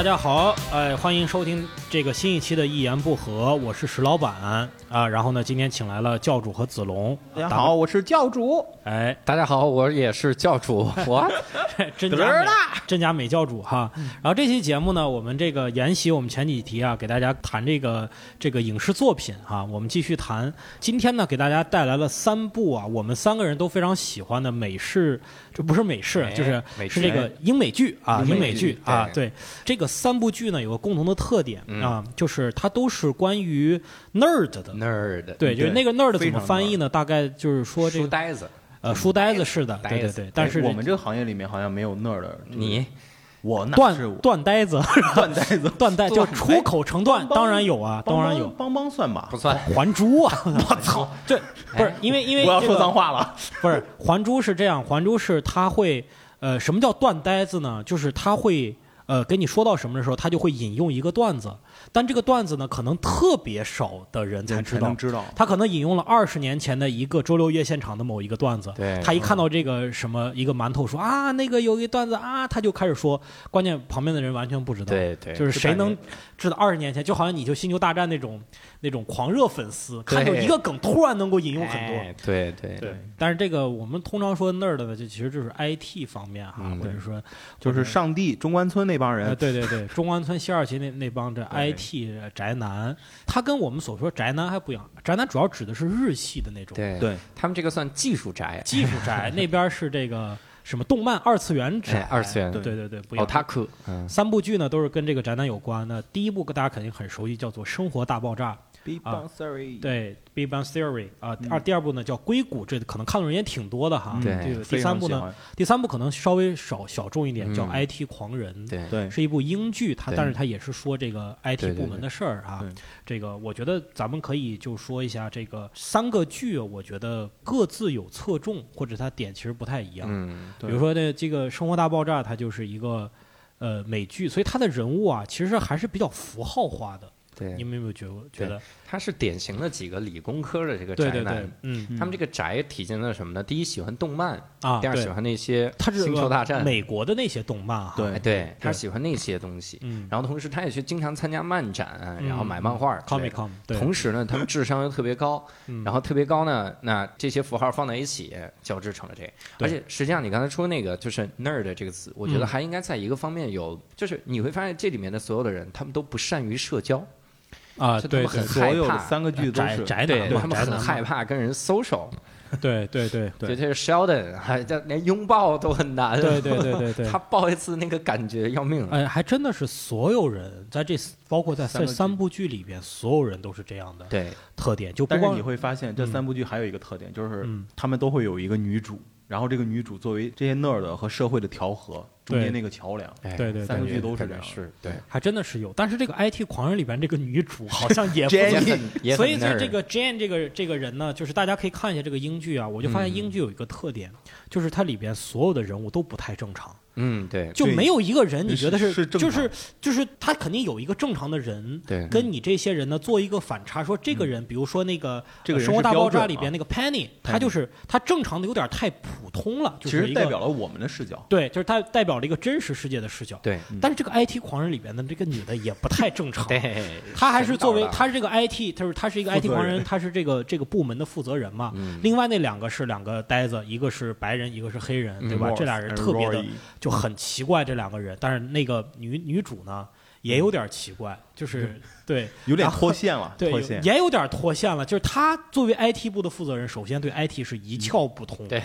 大家好，哎，欢迎收听这个新一期的《一言不合》，我是石老板啊。然后呢，今天请来了教主和子龙。大家好，我是教主。哎，大家好，我也是教主。我 真假美真假美教主哈。然后这期节目呢，我们这个沿袭我们前几题啊，给大家谈这个这个影视作品哈。我们继续谈，今天呢，给大家带来了三部啊，我们三个人都非常喜欢的美式。这不是美式，就是是这个英美剧啊，英美剧啊，对，这个三部剧呢有个共同的特点啊，就是它都是关于 nerd 的 nerd，对，就是那个 nerd 怎么翻译呢？大概就是说这个书呆子，呃，书呆子是的，对对对。但是我们这个行业里面好像没有 nerd，你。我断断呆子，断呆子，断呆就出口成段，当然有啊，当然有。邦邦算吧，不算。还珠啊，我操！这不是因为因为我要说脏话了，不是还珠是这样，还珠是他会呃，什么叫断呆子呢？就是他会呃，跟你说到什么的时候，他就会引用一个段子。但这个段子呢，可能特别少的人才知道。知道。他可能引用了二十年前的一个周六夜现场的某一个段子。对。他一看到这个什么一个馒头说啊，那个有一段子啊，他就开始说。关键旁边的人完全不知道。对对。就是谁能知道二十年前，就好像你就星球大战那种那种狂热粉丝，看到一个梗突然能够引用很多。对对对。但是这个我们通常说 nerd 的，就其实就是 IT 方面哈，或者说就是上帝中关村那帮人。对对对，中关村西二旗那那帮这 IT 宅。男，他跟我们所说宅男还不一样，宅男主要指的是日系的那种，对对，他们这个算技术宅，技术宅 那边是这个什么动漫二次元宅，二次元，对对对，不一样。他可，三部剧呢都是跟这个宅男有关的，第一部大家肯定很熟悉，叫做《生活大爆炸》。啊，对，Big Bang Theory 啊，二第二部呢叫硅谷，这可能看的人也挺多的哈。对，这个第三部呢，第三部可能稍微少小众一点，叫 IT 狂人。对对，是一部英剧，它但是它也是说这个 IT 部门的事儿啊。这个我觉得咱们可以就说一下这个三个剧，我觉得各自有侧重，或者它点其实不太一样。嗯，比如说呢这个《生活大爆炸》，它就是一个呃美剧，所以它的人物啊，其实还是比较符号化的。对，你们有没有觉觉得他是典型的几个理工科的这个宅男？嗯，他们这个宅体现在什么呢？第一，喜欢动漫啊；第二，喜欢那些星球大战、美国的那些动漫。对，对他喜欢那些东西。嗯，然后同时他也去经常参加漫展，然后买漫画。Comic Con。同时呢，他们智商又特别高，然后特别高呢，那这些符号放在一起交织成了这。而且实际上，你刚才说那个就是 nerd 这个词，我觉得还应该在一个方面有，就是你会发现这里面的所有的人，他们都不善于社交。啊，对，所有的三个剧都是宅男，他们很害怕跟人 social。对对对对，这是 Sheldon，还这连拥抱都很难。对对对对对，他抱一次那个感觉要命。哎，还真的是所有人在这，包括在这三部剧里边，所有人都是这样的。对，特点就。但是你会发现，这三部剧还有一个特点，就是他们都会有一个女主。然后这个女主作为这些 nerd 和社会的调和，中间那个桥梁，对对，三个剧都是这样，是对，还真的是有。但是这个 IT 狂人里边这个女主好像也不 很，所以在这个 Jane 这个这个人呢，就是大家可以看一下这个英剧啊，我就发现英剧有一个特点，就是它里边所有的人物都不太正常。嗯，对，就没有一个人你觉得是就是就是他肯定有一个正常的人，对，跟你这些人呢做一个反差，说这个人，比如说那个这个《生活大爆炸》里边那个 Penny，他就是他正常的有点太普通了，其实代表了我们的视角，对，就是他代表了一个真实世界的视角，对。但是这个 IT 狂人里边的这个女的也不太正常，对，她还是作为她是这个 IT，就是她是一个 IT 狂人，她是这个这个部门的负责人嘛。另外那两个是两个呆子，一个是白人，一个是黑人，对吧？这俩人特别的就很奇怪。这两个人，但是那个女女主呢，也有点奇怪，就是 对，有点脱线了，对，也有点脱线了。就是她作为 IT 部的负责人，首先对 IT 是一窍不通，对，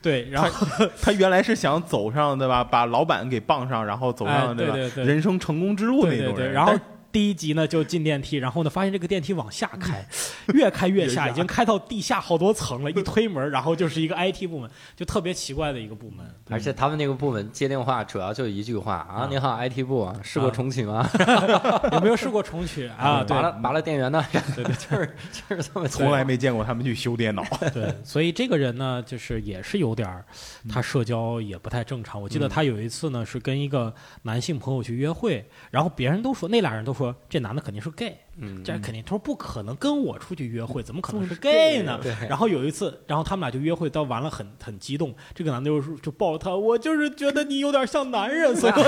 对。然后她原来是想走上，对吧？把老板给傍上，然后走上对吧？人生成功之路那种人。然后。第一集呢，就进电梯，然后呢，发现这个电梯往下开，越开越下，已经开到地下好多层了。一推门，然后就是一个 IT 部门，就特别奇怪的一个部门。而且他们那个部门接电话主要就一句话啊：“你好，IT 部，试过重启吗？有没有试过重启啊？拔了拔了电源呢？对 对，就是就是这么。从来没见过他们去修电脑。对，所以这个人呢，就是也是有点他社交也不太正常。我记得他有一次呢，是跟一个男性朋友去约会，然后别人都说那俩人都。说这男的肯定是 gay，嗯，这肯定他说不可能跟我出去约会，怎么可能是 gay 呢？对然后有一次，然后他们俩就约会到完了很很激动，这个男的就说就抱着他，我就是觉得你有点像男人，所以我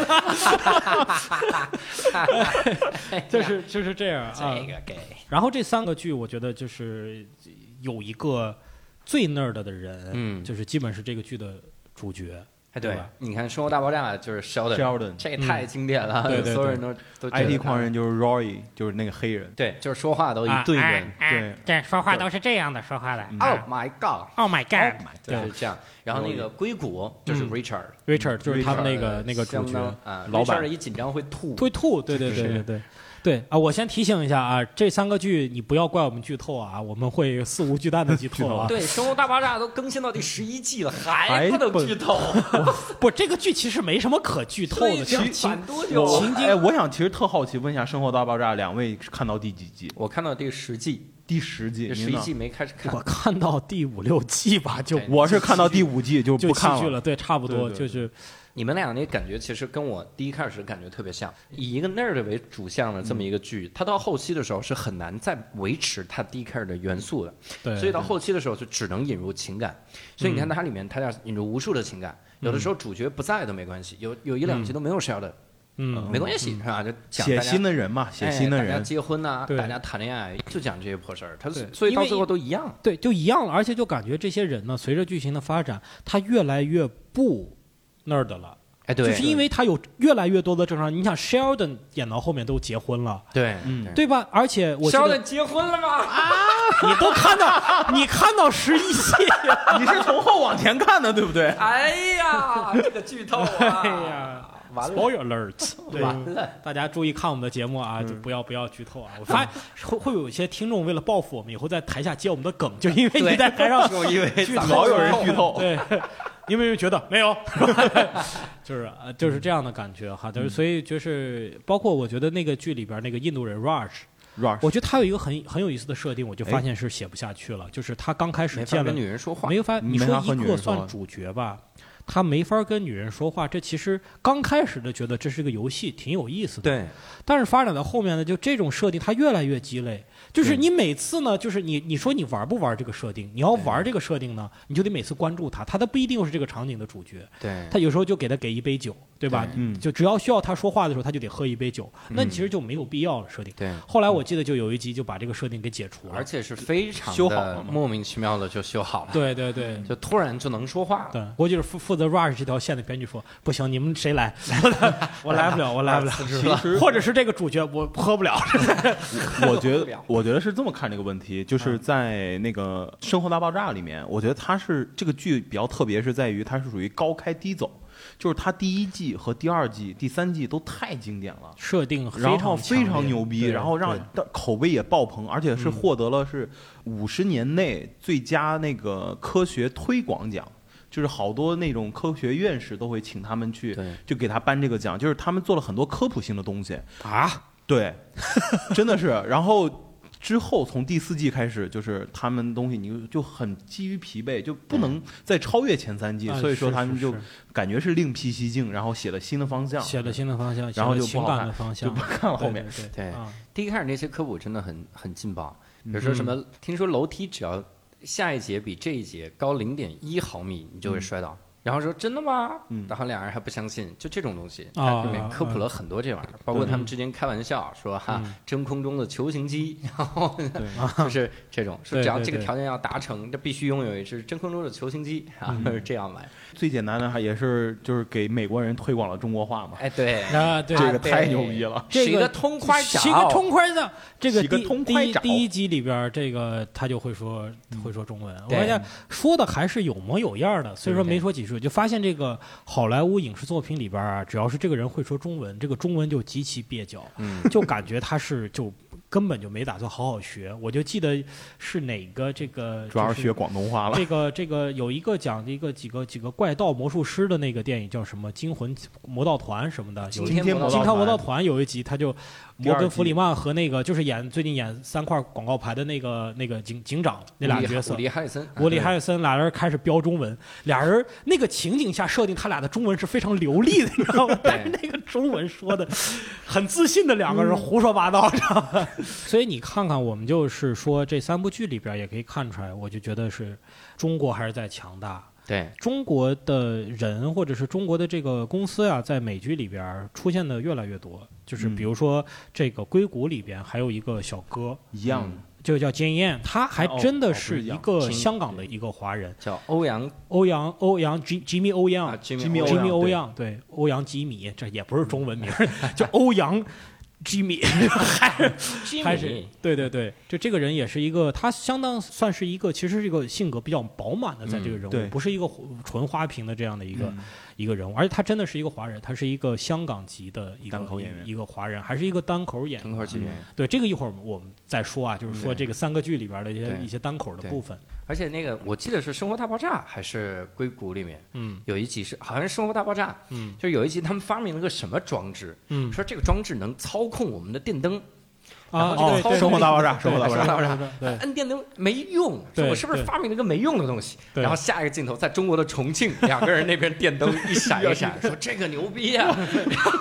就是就是这样啊。这个 gay，然后这三个剧，我觉得就是有一个最 nerd 的人，嗯就是基本是这个剧的主角。哎，对你看《生活大爆炸》就是 Sheldon，Sheldon 这也太经典了，对对 所有人都都 IT 他狂人就是 Roy，就是那个黑人。对，就是说话都一啊顿哎人。对对说话都是这样的说话的。Oh my god！Oh my god！对，是这样。然后那个硅谷就是嗯 Richard，Richard 就是他们那个那个主角，啊，老板一紧张会吐。会吐，对对对对对。对啊，我先提醒一下啊，这三个剧你不要怪我们剧透啊，我们会肆无忌惮的 剧透啊。对，《生活大爆炸》都更新到第十一季了，还还不能剧透，不，这个剧其实没什么可剧透的，所以其实反多久？我哎，我想其实特好奇，问一下《生活大爆炸》两位看到第几季？我看到第十季，第十季，十一季没开始看我。看到第五六季吧，就我是看到第五季就就不看剧了，对，差不多对对就是你们俩那感觉其实跟我第一开始感觉特别像，以一个 nerd 为主项的这么一个剧，它到后期的时候是很难再维持它第一开始的元素的，对，所以到后期的时候就只能引入情感。所以你看它里面它要引入无数的情感，有的时候主角不在都没关系，有有一两集都没有 Sheldon，嗯，没关系是吧？就讲写新的人嘛，写新的人。结婚呐、对大家谈恋爱，就讲这些破事儿。他所以到最后都一样。对，就一样了，而且就感觉这些人呢，随着剧情的发展，他越来越不 nerd 了，哎，对，就是因为他有越来越多的正常。你想 Sheldon 演到后面都结婚了，对，嗯对吧？而且我 Sheldon 结婚了吗？啊你都看到，你看到十一季，你是从后往前看的，对不对？哎呀，这个剧透啊！哎呀，完了，spoiler alert，对完了，大家注意看我们的节目啊，就不要不要剧透啊！我 发现会会有一些听众为了报复我们，以后在台下接我们的梗，就 因为你在台上就因为老有人剧透。对，因为觉得没有，就是呃就是这样的感觉哈。就是所以就是包括我觉得那个剧里边那个印度人 Raj，Rush，我觉得他有一个很很有意思的设定，我就发现是写不下去了。就是他刚开始见了跟女人说话。没法，你说一个算主角吧，他没法跟女人说话，这其实刚开始的觉得这是个游戏，挺有意思的。对，但是发展到后面呢，就这种设定它越来越鸡肋。就是你每次呢，就是你你说你玩不玩这个设定？你要玩这个设定呢，你就得每次关注他，他都不一定是这个场景的主角，对，他有时候就给他给一杯酒，对吧？对嗯就只要需要他说话的时候，他就得喝一杯酒，那你其实就没有必要了设定。对，后来我记得就有一集就把这个设定给解除了而，且是非常修好了吗莫名其妙的就修好了，对对对。就突然就能说话了。对，我就是负负责 rush 这条线的编剧说，不行，你们谁来？我来不了，我来不了。其实或者是这个主角我喝不了。我觉得我觉得是这么看这个问题，就是在那个《生活大爆炸》里面，我觉得它是这个剧比较特别，是在于它是属于高开低走，就是它第一季和第二季、第三季都太经典了。设定非然后常非常牛逼，然后让口碑也爆棚，而且是嗯获得了是五十年内最佳那个科学推广奖，就是好多那种科学院士都会请他们去，对，就给他颁这个奖，就是他们做了很多科普性的东西，啊，对，真的是。然后之后从第四季开始，就是他们东西你就就很基于疲惫，就不能再超越前三季，啊所以说他们就感觉是另辟蹊径，然后写了新的方向，写了新的方向，然后就不好看的方向。就不，看了后面。对。第一开始那些科普真的很很劲爆，比如说什么，听说楼梯只要下一节比这一节高零点一毫米，你就会摔倒。然后说真的吗？嗯。然后俩人还不相信，就这种东西，啊它里面科普了很多这玩意儿，包括他们之间开玩笑说哈嗯，真空中的球形机，然后对就是这种说只要这个条件要达成，这必须拥有一只真空中的球形机啊，这样来。最简单的还也是就是给美国人推广了中国话嘛，哎，对，啊，对，这个太牛逼了。是一个这个痛快是一个脚，痛快的，这个第第第一集里边儿，这个他就会说会说中文，我对发现说的还是有模有样儿的，虽说没说几句，就发现这个好莱坞影视作品里边啊，只要是这个人会说中文，这个中文就极其蹩脚，嗯，就感觉他是就根本就没打算好好学。我就记得是哪个这个，主要是学广东话了。这个这个有一个讲的一个几个几个怪盗魔术师的那个电影叫什么《惊魂魔盗团》什么的，有惊天魔惊天魔盗团团有一集，他就摩根弗里曼和那个就是演最近演三块广告牌的那个那个警警长那俩角色伍，迪·哈里森，伍迪·哈里森俩人开始飙中文，俩人那个情景下设定他俩的中文是非常流利的，你知道吗？但是 那个中文说的很自信的两个人胡说八道，知道吧？所以你看看，我们就是说这三部剧里边也可以看出来，我就觉得是中国还是在强大。对，中国的人或者是中国的这个公司啊，在美剧里边出现的越来越多。就是比如说这个硅谷里边还有一个小哥，一样的，就叫金燕，他还真的是一个香港的一个华人，叫欧阳欧阳欧阳吉吉米欧啊阳，，Jimmy 吉米欧对阳，对，欧阳吉米，这也不是中文名儿，叫欧阳吉米，还是还是 Jimmy，对对对，就这个人也是一个，他相当算是一个，其实是一个性格比较饱满的，在这个人物，对。不是一个纯花瓶的这样的一个、嗯一个人物，而且他真的是一个华人，他是一个香港籍的一个单口演员。一个华人，还是一个单口演员。单口演员。对这个一会儿我们再说啊，就是说这个三个剧里边的一些一些单口的部分。而且那个我记得是《生活大爆炸》还是硅谷里面嗯。有一集是好像是《生活大爆炸》，嗯。就是有一集他们发明了个什么装置，嗯。说这个装置能操控我们的电灯，然啊，生活大爆炸对生活大爆炸对生活大爆炸，对摁电灯没用，说我是不是发明了一个没用的东西？然后下一个镜头在中国的重庆，两个人那边电灯一闪一闪，说这个牛逼啊！然后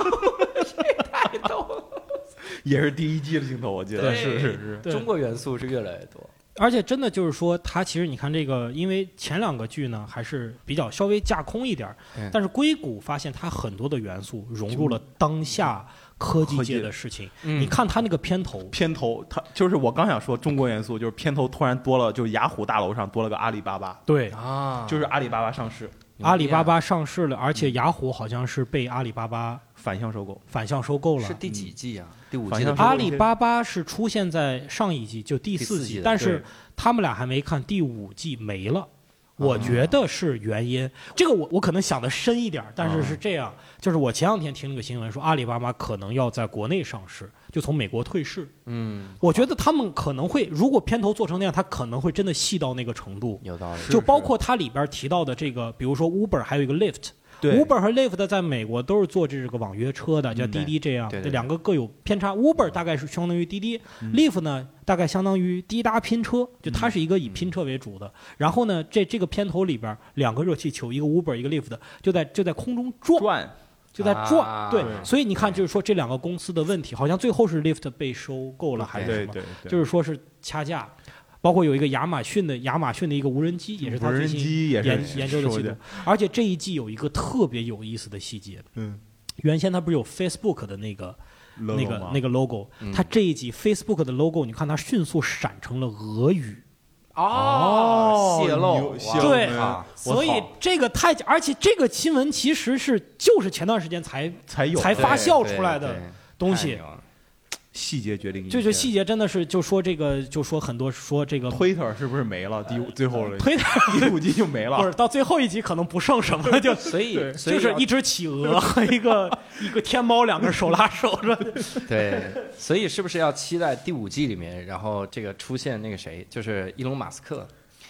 这太逗了，也是第一季的镜头，我记得是是是。中国元素是越来越多。而且真的就是说，它其实你看这个，因为前两个剧呢还是比较稍微架空一点但是硅谷发现它很多的元素融入了当下科技界的事情。嗯。你看他那个片头，片头，他就是我刚想说中国元素，就是片头突然多了，就是雅虎大楼上多了个阿里巴巴，对，啊，就是阿里巴巴上市，阿里巴巴上市了，而且雅虎好像是被阿里巴巴反向收购。反向收购了。是第几季啊？第五季的阿里巴巴是出现在上一季，就第四季，四季但是他们俩还没看第五季没了。我觉得是原因，这个我我可能想的深一点儿，但是是这样，就是我前两天听了个新闻说阿里巴巴可能要在国内上市，就从美国退市。嗯，我觉得他们可能会，如果片头做成那样，他可能会真的细到那个程度。有道理。就包括它里边提到的这个，比如说 Uber 还有一个 Lyft，对 Uber 和 Lyft 在美国都是做这个网约车的，叫嗯滴滴这样，对两个各有偏差。Uber 大概是相当于滴滴，Lyft 呢大概相当于滴答拼车，就它是一个以拼车为主的。然后呢，这这个片头里边两个热气球，一个 Uber 一个 Lyft，就在就在空中转，赚就在转。啊对对，所以你看，就是说这两个公司的问题，好像最后是 Lyft 被收购了还是什么？对对对，就是说是掐架。包括有一个亚马逊的亚马逊的一个无人机，也是他最新研研究的系统。而且这一季有一个特别有意思的细节，嗯，原先它不是有 Facebook 的那个那个那个个 logo，嗯。它这一集 Facebook 的 logo，你看它迅速闪成了俄语，哦，泄露对啊所以这个太，而且这个新闻其实是就是前段时间才才有才发酵出来的东西细节决定一切。就就细节真的是就说这个就说很多说这个 Twitter 是不是没了？第五最后了，推特 第五季就没了不是。到最后一集可能不剩什么了，就所以就是一只企鹅 和一个一个天猫，两个人手拉手着。对，所以是不是要期待第五季里面，然后这个出现那个谁，就是伊隆马斯克，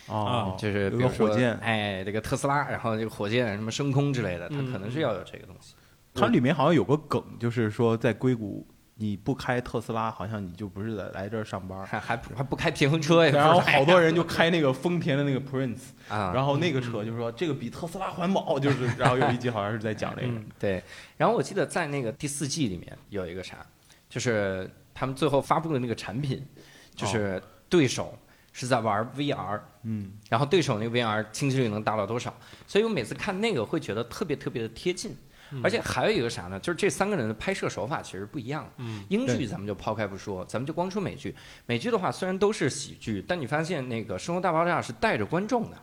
哦，就是比如说火箭，哎，这个特斯拉，然后这个火箭什么升空之类的，它嗯可能是要有这个东西。它里面好像有个梗，就是说在硅谷你不开特斯拉，好像你就不是在来这儿上班。还还还不开平衡车呀？然后好多人就开那个丰田的那个 Prince，啊，然后那个车就是说这个比特斯拉环保，就是然后有一集好像是在讲这个，嗯。对，然后我记得在那个第四季里面有一个啥，就是他们最后发布的那个产品，就是对手是在玩 VR，嗯，然后对手那个 VR 清晰率能达到多少，所以我每次看那个会觉得特别特别的贴近。而且还有一个啥呢？就是这三个人的拍摄手法其实不一样。嗯，英剧咱们就抛开不说，咱们就光说美剧。美剧的话，虽然都是喜剧，但你发现那个《生活大爆炸》是带着观众的。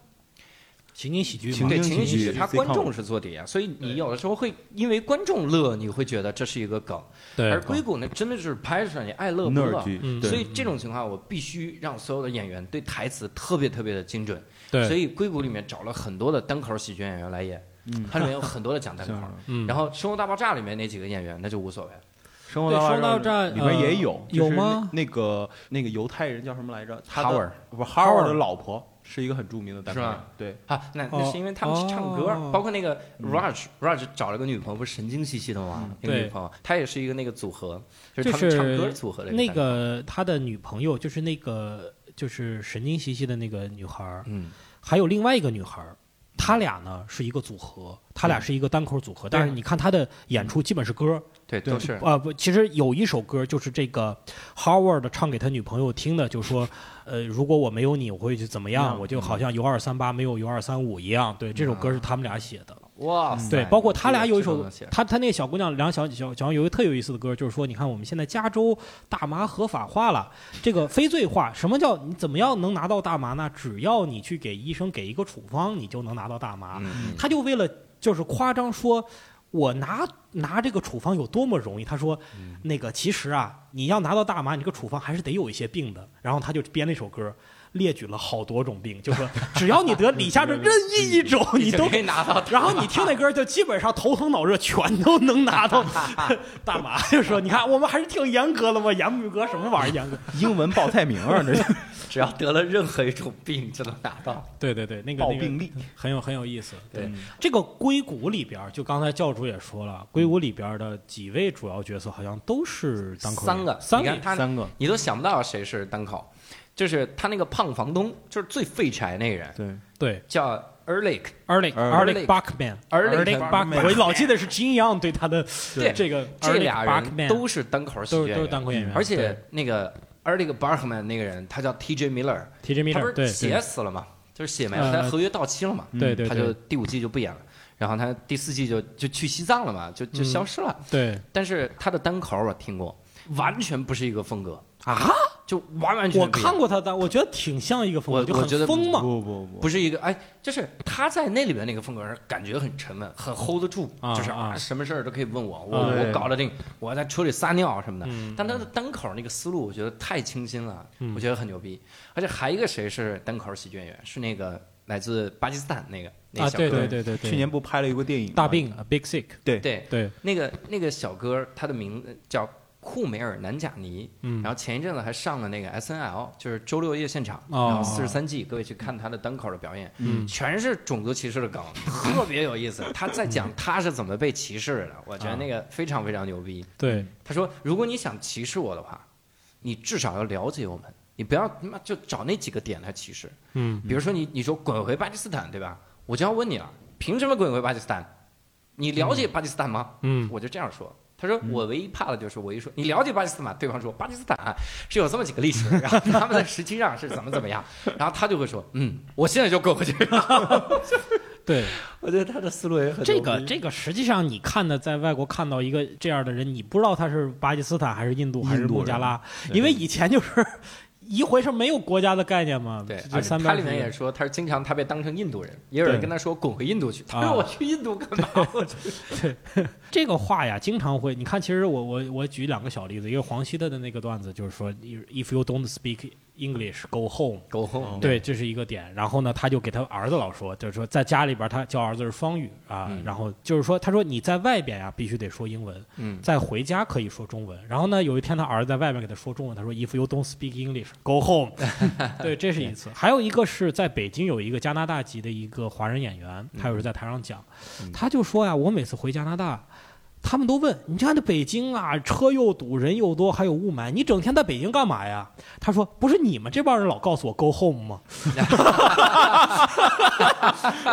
情景喜剧嘛，对情景喜剧它观众是做底啊，所以你有的时候会因为观众乐，你会觉得这是一个梗。对而硅谷呢，真的就是拍出来你爱乐不乐。所以这种情况，我必须让所有的演员对台词特别特别的精准。对，所以硅谷里面找了很多的单口喜剧演员来演，嗯，它里面有很多的讲单口。嗯，然后《生活大爆炸》里面那几个演员那就无所谓，生活对生活大爆炸里面也有，呃就是有吗？那那个那个犹太人叫什么来着？他的 Howard 不是 Howard 的老婆是一个很著名的单口是，对，啊，那那是因为他们是唱歌，哦。包括那个 Raj，Raj 找了个女朋友，不是神经兮兮的吗？那个对。女朋友，她也是一个那个组合，就是他们唱歌组合的一那，个他的女朋友就是那个就是神经兮兮的那个女孩儿，嗯，还有另外一个女孩儿，他俩呢是一个组合，他俩是一个单口组合，但是你看他的演出基本是歌，对，都是啊不，其实有一首歌就是这个 Howard 唱给他女朋友听的，就说，呃，如果我没有你，我会去怎么样？嗯我就好像有二三八没有有二三五一样。对，这首歌是他们俩写的。哇塞，对，包括他俩有一首他他那个小姑娘，两小小小有一个特有意思的歌，就是说，你看我们现在加州大麻合法化了，这个非罪化，什么叫你怎么样能拿到大麻呢？只要你去给医生给一个处方，你就能拿到大麻。嗯，他就为了就是夸张说，我拿拿这个处方有多么容易。他说，那个其实啊，你要拿到大麻，你这个处方还是得有一些病的。然后他就编了一首歌。列举了好多种病，就说 只要你得以下这任意一种，你都可以拿到。然后你听那歌，就基本上头疼脑热全都能拿到大麻。就说你看，我们还是挺严格的嘛，严不严格？什么玩意儿严格？英文报菜名啊，这是只要得了任何一种病就能拿到。对对对，那个报病例。很有很有意思。对，这个硅谷里边儿，就刚才教主也说了，硅谷里边的几位主要角色好像都是单口三个，三个三个，你都想不到谁是单口，就是他那个胖房东，就是最废柴那个人，对，对。叫 Erlich。，Erlich Erlich Bachman Erlich Bachman，我老记得是金阳对他的对这个这俩人都是单口喜剧演员。都是单口演员，而且那个 Erlich Bachman 那个人，他叫 T.J. Miller，TJ 他 Miller 他不是写死了吗？就是写没了，呃他合约到期了嘛，对对。他就第五季就不演了，然后他第四季就就去西藏了嘛，就就嗯。消失了。对。但是他的单口我听过，完全不是一个风格，啊，就完完全我不一样。看过他的，我觉得挺像一个风格，就我我觉得很疯嘛，不不不，不。是一个哎，就是他在那里边那个风格感觉很沉稳，很 hold 得住，啊就是啊什么事儿都可以问我，我啊我搞得定，我在车里撒尿什么的。嗯但他的单口那个思路，我觉得太清新了，嗯。我觉得很牛逼。而且还一个谁是单口喜剧演员，是那个来自巴基斯坦那个那啊，对个小哥，对对对对，去年不拍了一部电影大病 A Big Sick，对。对。对，那个那个小哥，他的名字叫库梅尔南贾尼，嗯然后前一阵子还上了那个 S N L，就是周六夜现场，哦然后四十三季，各位去看他的单口的表演，嗯全是种族歧视的梗，特别有意思。他在 讲他是怎么被歧视的，我觉得那个非常非常牛逼。对他说，如果你想歧视我的话，你至少要了解我们，你不要他妈就找那几个点来歧视。嗯比如说你你说滚回巴基斯坦，对吧？我就要问你了，凭什么滚回巴基斯坦？你了解巴基斯坦吗？嗯我就这样说。他说：“我唯一怕的就是我一说你了解巴基斯坦？对方说巴基斯坦是有这么几个历史，然后他们在实际上是怎么怎么样，然后他就会说，嗯，我现在就过回去。对。我觉得他的思路也很这个这个实际上你看的，在外国看到一个这样的人，你不知道他是巴基斯坦还是印度还是孟加拉，因为以前就是一回事，没有国家的概念嘛。对，而且他里面也说，他是经常他被当成印度人，也有人跟他说滚回印度去。他啊说我去印度干嘛？我去 这个话呀，经常会。你看，其实我我我举两个小例子，一个黄西的的那个段子，就是说，if you don't speak English, go home。go home，对，这是一个点。然后呢，他就给他儿子老说，就是说在家里边他教儿子是双语啊。嗯然后就是说，他说你在外边呀必须得说英文，嗯再回家可以说中文。然后呢，有一天他儿子在外面给他说中文，他说 If you don't speak English, go home。对，这是一次。还有一个是在北京有一个加拿大籍的一个华人演员，他有时在台上讲，嗯他就说呀，我每次回加拿大。他们都问你看那北京啊，车又堵，人又多，还有雾霾，你整天在北京干嘛呀？他说：“不是你们这帮人老告诉我 go home 吗？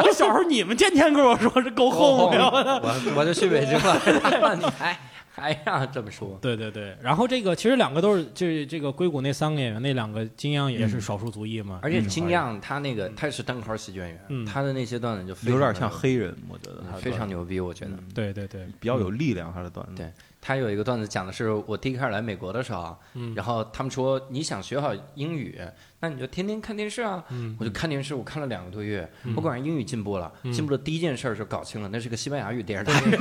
我小时候你们天天跟我说是 go home 呀。我我就去北京了，还让这么说？对对对，然后这个其实两个都是，就是这个硅谷那三个演员，那两个金阳也是少数族裔嘛，而且嗯金亮他那个他也是单口喜剧演员，嗯他的那些段子就非有点像黑人，我觉得他非常牛逼，我觉得。对对对，比较有力量，他的段子。对他有一个段子讲的是我第一开始来美国的时候，嗯然后他们说你想学好英语，那你就天天看电视啊。嗯我就看电视，我看了两个多月，嗯我果然英语进步了。嗯进步的第一件事儿就搞清了，那是个西班牙语电视台。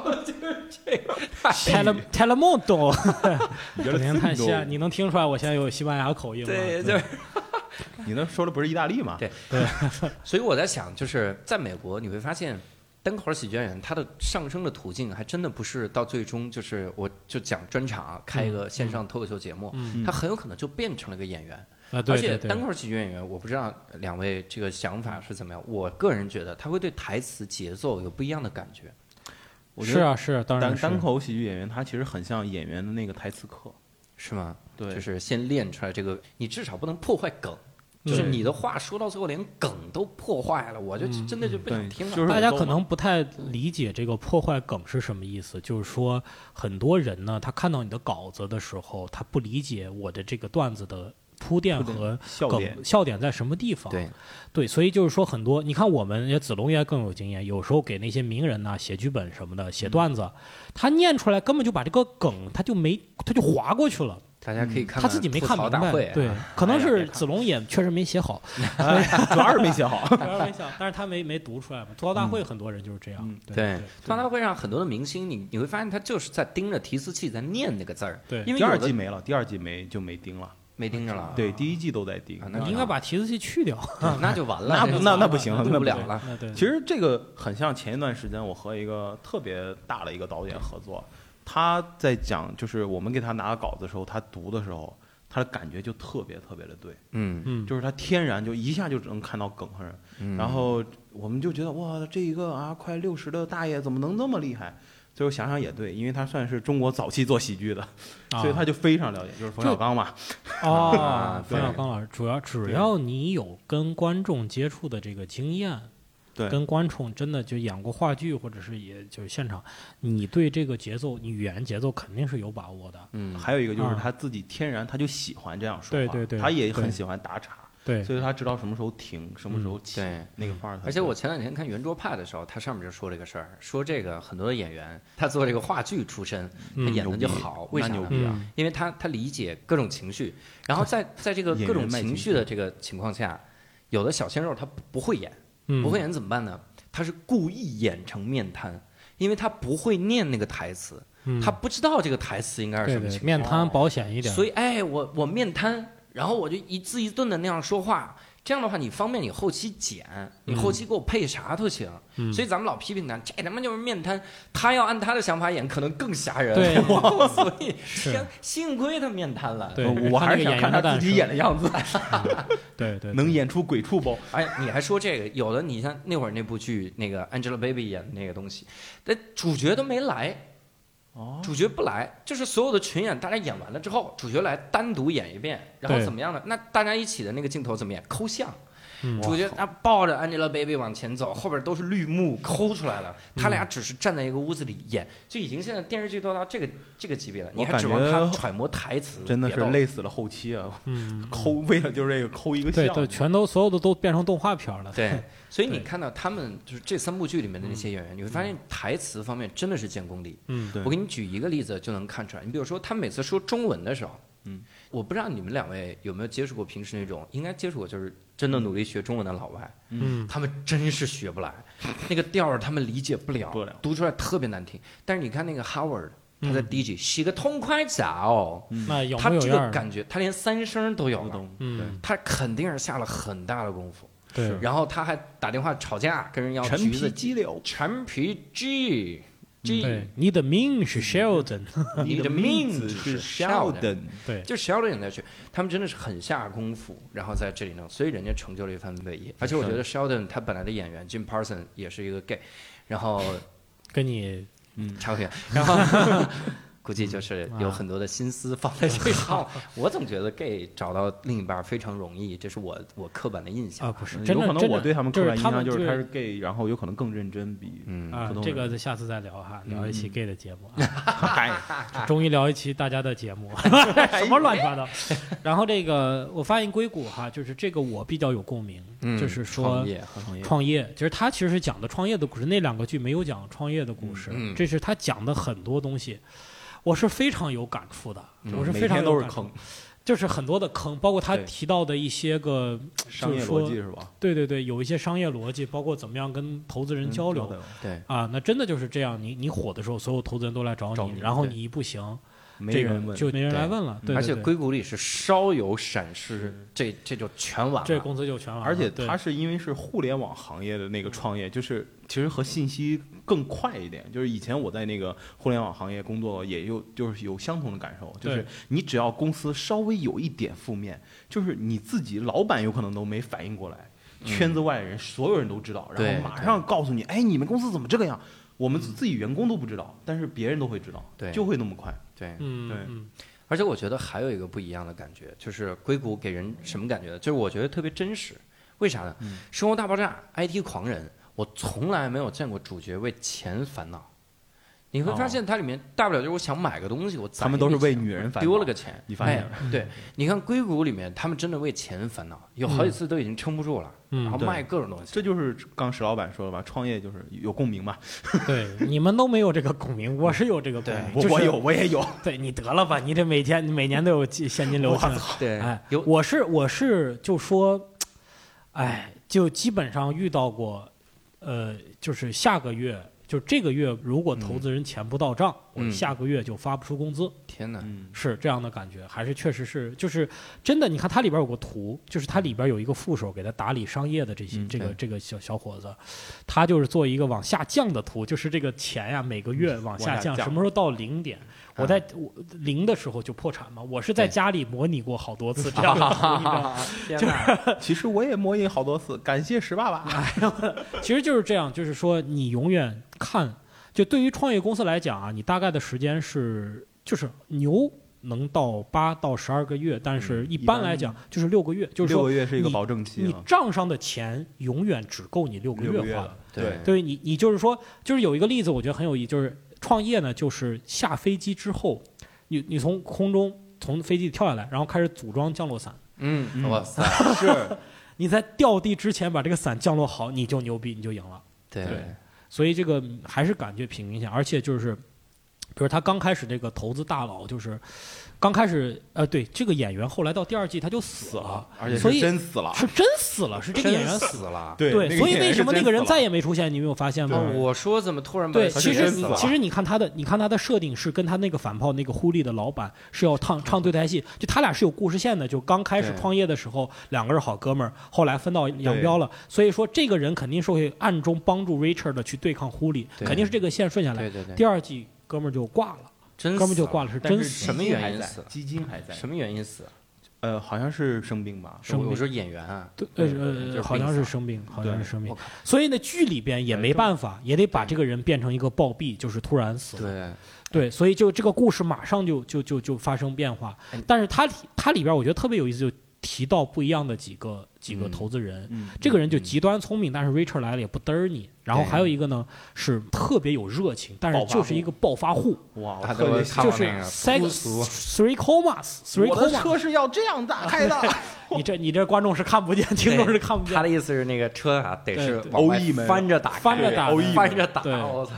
就是这个太 Tele Telemondo，你觉整天太西西，你能听出来我现在有西班牙口音吗？对，就是 你能说的不是意大利吗？对对 所以我在想，就是在美国你会发现，单口喜剧演员他的上升的途径还真的不是到最终就是我就讲专场开一个线上脱口秀节目，嗯他很有可能就变成了个演员。啊，对而且对对单口喜剧演员，我不知道两位这个想法是怎么样。我个人觉得他会对台词节奏有不一样的感觉。我觉得是啊是啊，当然是单单口喜剧演员，他其实很像演员的那个台词课。是吗？对，就是先练出来这个，你至少不能破坏梗，就是你的话说到最后连梗都破坏了，我就嗯真的就不想听了。就是大家可能不太理解这个破坏梗是什么意思，就是说很多人呢，他看到你的稿子的时候，他不理解我的这个段子的铺垫和梗笑点。笑点在什么地方。对，对，所以就是说很多，你看我们也子龙也更有经验，有时候给那些名人呐、写剧本什么的写段子，他念出来根本就把这个梗他就没他就划过去了，大家可以看他自己没看明白。对，可能是子龙也确实没写好，主要是没写好。主要没写好，但是他没没读出来嘛。吐槽大会很多人就是这样。对，吐槽大会上很多的明星，你你会发现他就是在盯着提词器在念那个字儿，对。因为第二季没了，第二季没就没盯了。没盯着了，对，第一季都在盯你应该把提词器去掉。那就完了，那不那那不行录那不了了。其实这个很像前一段时间我和一个特别大的一个导演合作，他在讲就是我们给他拿稿子的时候，他读的时候，他的感觉就特别特别的对，嗯，嗯，就是他天然就一下就能看到梗和人，嗯然后我们就觉得哇，这一个啊快六十的大爷怎么能那么厉害？最后想想也对，因为他算是中国早期做喜剧的，啊所以他就非常了解，就是冯小刚嘛，哦 啊，冯小刚老师，主要只要你有跟观众接触的这个经验，对跟观众真的就演过话剧，或者是也就是现场，你对这个节奏，你语言节奏肯定是有把握的。嗯，还有一个就是啊他自己天然他就喜欢这样说话，对对对他也很喜欢打岔，对，所以他知道什么时候停，什么时候起，对。那个范儿。而且我前两天看圆桌派的时候，他上面就说这个事儿，说这个很多的演员，他做这个话剧出身，他嗯演的就好，为啥牛逼啊嗯因为他他理解各种情绪，然后在在这个各种情绪的这个情况下，有的小鲜肉他不不会演，嗯不会演怎么办呢？他是故意演成面瘫，因为他不会念那个台词，嗯他不知道这个台词应该是什么情况。面瘫保险一点，所以，哎，我我面瘫，然后我就一字一顿的那样说话。这样的话，你方便你后期剪，你后期给我配啥都行。嗯所以咱们老批评他，这他妈就是面瘫。他要按他的想法演，可能更吓人。对 所以 是幸幸亏他面瘫了。对呃我还是想看他自己演的样子，对对，能演出鬼畜不？哎，你还说这个？有的你像那会儿那部剧，那个 Angelababy 演的那个东西，那主角都没来，哦，主角不来，就是所有的群演，大家演完了之后，主角来单独演一遍，然后怎么样呢？那大家一起的那个镜头怎么演？抠像。嗯。主角他抱着 Angelababy 往前走，后边都是绿幕抠出来了，他俩只是站在一个屋子里演，就已经现在电视剧都到这个这个级别了，你还指望他揣摩台词？真的是累死了后期啊！嗯，抠为了就是这个抠一个笑，对对，全都所有的都变成动画片了。对，所以你看到他们就是这三部剧里面的那些演员，你会发现台词方面真的是见功力。嗯。对。我给你举一个例子就能看出来，你比如说他每次说中文的时候，嗯，我不知道你们两位有没有接触过平时那种，应该接触过，就是真的努力学中文的老外，嗯。他们真是学不来，那个调儿他们理解不了，不了。读出来特别难听。但是你看那个 Howard，他在嗯第一句洗个痛快澡，那有他这。个感觉，他连三声都有了，嗯，他肯定是下了很大的功夫。对，然后他还打电话吵架，跟人要陈皮橘子鸡柳，陈皮 G 你的名是 Sheldon，你的名字是 Sheldon，对，就 Sheldon 在去，他们真的是很下功夫，然后在这里弄，所以人家成就了一番伟业。而且我觉得 Sheldon 他本来的演员 Jim Parsons 也是一个 gay，然后跟你嗯，差不远，然后估计就是有很多的心思放在这上。我总觉得 gay 找到另一半非常容易，这是我我刻板的印象。啊，不是，真有可能我对他们刻板印象就是就是他是 gay，然后有可能更认真比嗯。啊，这个下次再聊哈，聊一期嗯 gay 的节目啊。终于聊一期大家的节目，什么乱七八糟。然后这个我发现硅谷哈，就是这个我比较有共鸣，嗯就是说创业创业。其实他其实是讲的创业的故事，那两个剧没有讲创业的故事，这是他讲的很多东西，我是非常有感触的，嗯我是非常有感触坑，就是很多的坑，包括他提到的一些个，商业逻辑是吧？对对对，有一些商业逻辑，包括怎么样跟投资人嗯交流。流，对，啊，那真的就是这样。你你火的时候，所有投资人都来找你，找你然后你一不行，这个没人问，就没人来问了。对，而且硅谷里是稍有闪失，这这就全完了。这公司就全完了。而且对他是因为是互联网行业的那个创业，就是其实和信息更快一点。就是以前我在那个互联网行业工作，也有就是有相同的感受，就是你只要公司稍微有一点负面，就是你自己老板有可能都没反应过来，圈子外人所有人都知道，然后马上告诉你，哎，你们公司怎么这个样？我们自己员工都不知道，但是别人都会知道，对就会那么快。对，对而且我觉得还有一个不一样的感觉，就是硅谷给人什么感觉呢？就是我觉得特别真实。为啥呢？嗯生活大爆炸》IT 狂人，我从来没有见过主角为钱烦恼。你会发现它里面大不了就是我想买个东西，我攒他们都是为女人烦恼丢了个钱，你发现哎对，你看硅谷里面，他们真的为钱烦恼，有好几次都已经撑不住了，嗯然后卖各种东西。这就是刚石老板说的吧，创业就是有共鸣嘛。对，你们都没有这个共鸣，我是有这个共鸣。就是我我有，我也有。对你得了吧，你这每天每年都有现金流。对哎，有我是我是就说，哎，就基本上遇到过，呃，就是下个月，就这个月如果投资人钱不到账，我们下个月就发不出工资，天哪，嗯，是这样的感觉，还是确实是，就是真的。你看它里边有个图，就是它里边有一个副手给他打理商业的这些、嗯这个这个小小伙子，他就是做一个往下降的图，就是这个钱呀每个月往下降，往下降什么时候到零点？我在我零的时候就破产嘛。我是在家里模拟过好多次 这样的图，你知道吗？天哪！其实我也模拟好多次，感谢石爸爸。其实就是这样，就是说你永远看，就对于创业公司来讲啊，你大概的时间是就是牛能到八到十二个月，但是一般般来讲就是六个月，就是六个月是一个保证期你，账上的钱永远只够你六个六个月月花的。。对对你，你就是说，就是有一个例子，我觉得很有意思，就是创业呢，就是下飞机之后，你你从空中从飞机跳下来，然后开始组装降落伞。嗯，嗯。哇塞，是，你在掉地之前把这个伞降落好，你就牛逼，你就赢了。对。对。所以这个嗯还是感觉挺明显，而且就是，比如他刚开始这个投资大佬，就是刚开始呃，对这个演员后来到第二季他就死了，而且所以是真死了。是真死了，是这个演员死。死了。对对，所以为什么那个人再也也没出现？你没有发现吗？哦，我说怎么突然把对，其实你真死了其实你看他的，你看他的设定是跟他那个反炮那个狐狸的老板是要唱唱对台戏，就他俩是有故事线的。就刚开始创业的时候，两个是好哥们儿，后来分道扬镳了。所以说这个人肯定是会暗中帮助 Richard 的去对抗狐狸，肯定是这个线顺下来。对对对，第二季哥们儿就挂了，真哥们儿就挂了，是真死。什么原因死基金还在。什么原因死？呃，好像是生病吧。生病我说演员啊，对，呃好像是生病，好像是生病所以呢，剧里边也没办法，也得把这个人变成一个暴毙，就是突然死了。对，对，所以就这个故事马上就就就就发生变化哎。但是它里它里边我觉得特别有意思，就提到不一样的几个几个嗯投资人。嗯，这个人就极端聪明，但是 Richard 来了也不嘚儿你。然后还有一个呢是特别有热情，但是就是一个暴发户，哇，我大家都特别就是看过那个 six three comas three comas。车是要这样打开的。你这你这观众是看不见，听众是看不见。他的意思是那个车啊，得是对往外欧翼门翻着打，翻着打翻着打，我操！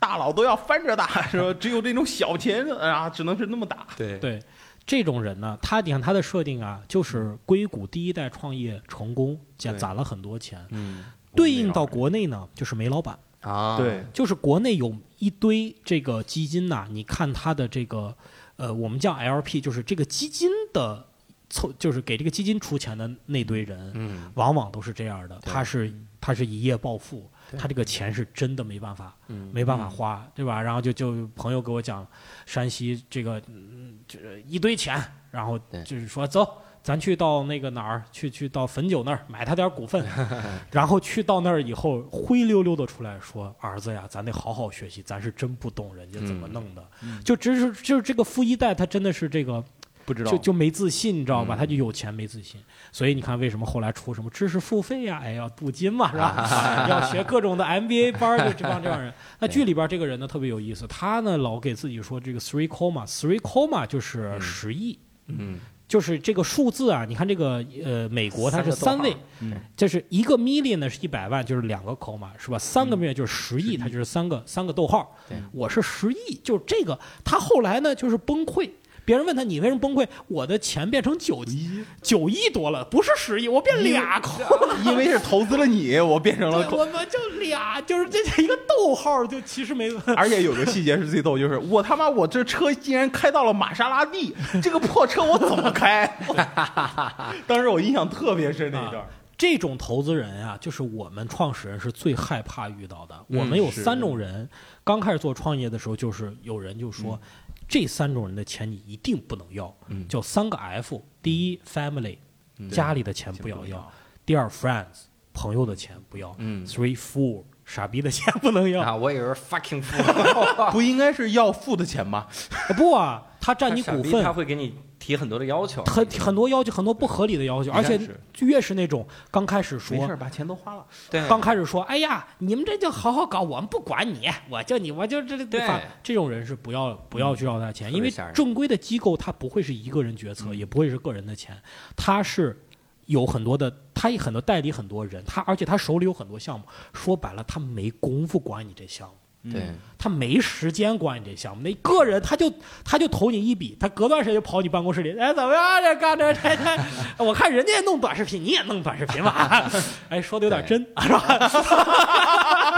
大佬都要翻着打，是吧？只有这种小钱啊，只能是那么打。对对，这种人呢，他你看他的设定啊，就是硅谷第一代创业成功，攒攒了很多钱。嗯。对应到国内呢，就是煤老板。啊，对，就是国内有一堆这个基金呐、你看他的这个，呃，我们叫 LP，就是这个基金的凑，就是给这个基金出钱的那堆人，嗯。往往都是这样的，他是他是一夜暴富，对他这个钱是真的没办法嗯没办法花，对吧？然后就就朋友给我讲，山西这个嗯，就是一堆钱，然后就是说走。咱去到那个哪儿，去去到汾酒那儿买他点股份，然后去到那儿以后灰溜溜的出来说：“儿子呀，咱得好好学习，咱是真不懂人家怎么弄的。嗯就只是就是这个富一代，他真的是这个不知道就就没自信，你知道吧？嗯他就有钱没自信，所以你看为什么后来出什么知识付费呀？哎，呀镀金嘛，是吧？要学各种的 MBA 班儿，就这帮这帮人。那剧里边这个人呢特别有意思，他呢老给自己说这个 three comma，three comma 就是嗯十亿。嗯就是这个数字啊，你看这个呃，美国它是三位就是一个 million 呢是一百万，就是两个 comma 是吧？三个 million 就是十亿，它就是三个三个逗号对。我是十亿，就是这个。他后来呢就是崩溃，别人问他你为什么崩溃，我的钱变成九亿九亿多了，不是十亿，我变俩空。因为是投资了你，我变成了 空，我们就俩，就是这一个逗号，就其实没。而且有个细节是最逗，就是我他妈我这车竟然开到了玛莎拉蒂，这个破车我怎么开？当时我印象特别深那一段。这种投资人啊，就是我们创始人是最害怕遇到的。我们有三种人，刚开始做创业的时候，就是有人就说，这三种人的钱你一定不能要，嗯。叫三个 F：第一，family，家里的钱不要要；第二，friends，朋友的钱不要；嗯。three fool，傻逼的钱不能要。啊，我以为是 fucking fool，不应该是要付的钱吗？不啊，他占你股份，他会给你提很多的要求。很很多要求，很多不合理的要求，而且越是那种刚开始说没事，把钱都花了。对，刚开始说，哎呀，你们这就好好搞，我们不管你，我就你，我就这这对吧这种人是不要不要去要他钱，因为正规的机构他不会是一个人决策，也不会是个人的钱，他是有很多的，他有很多代理很多人，他而且他手里有很多项目，说白了他没工夫管你这项目。对，他没时间管你这项目，那个人他就他就投你一笔，他隔段时间就跑你办公室里，哎，怎么样？这干这这这，我看人家也弄短视频，你也弄短视频吧？哎，说的有点真，是吧？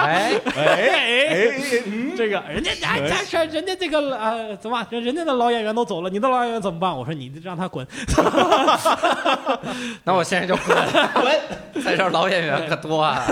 哎，哎哎，这个人家哎，这事人家这个呃，怎么人人家的老演员都走了，你的老演员怎么办？我说你让他滚。那我现在就滚滚，在这儿老演员可多啊。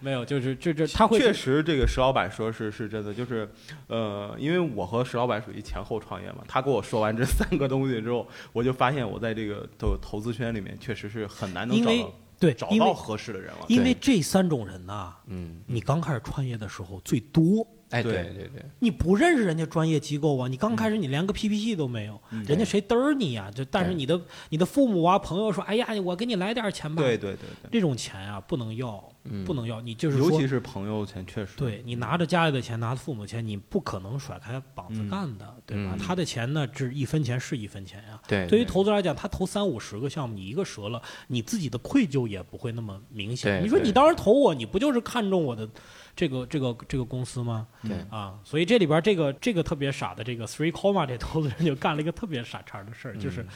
没有，就是这这他会确实，这个石老板说是是真的，就是，呃，因为我和石老板属于前后创业嘛，他跟我说完这三个东西之后，我就发现我在这个投投资圈里面确实是很难能找到对，找到合适的人了。因为这三种人呐，嗯，你刚开始创业的时候最多。哎，对对对对，你不认识人家专业机构啊，你刚开始你连个 PPT 都没有，人家谁嘚儿你呀？就但是你的你的父母啊朋友说，哎呀，我给你来点钱吧。对对对对，这种钱啊不能要，嗯不能要。你就是说尤其，是朋友钱，确实对你拿着家里的钱，拿着父母的钱，你不可能甩开膀子嗯干的，对吧？嗯他的钱呢，只一分钱是一分钱呀。对，对于投资来讲，他投三五十个项目，你一个折了，你自己的愧疚也不会那么明显。你说你当时投我，你不就是看中我的这个这个这个公司吗？对啊，所以这里边这个这个特别傻的这个 Three Comma 这投资人就干了一个特别傻叉的事儿，就是，嗯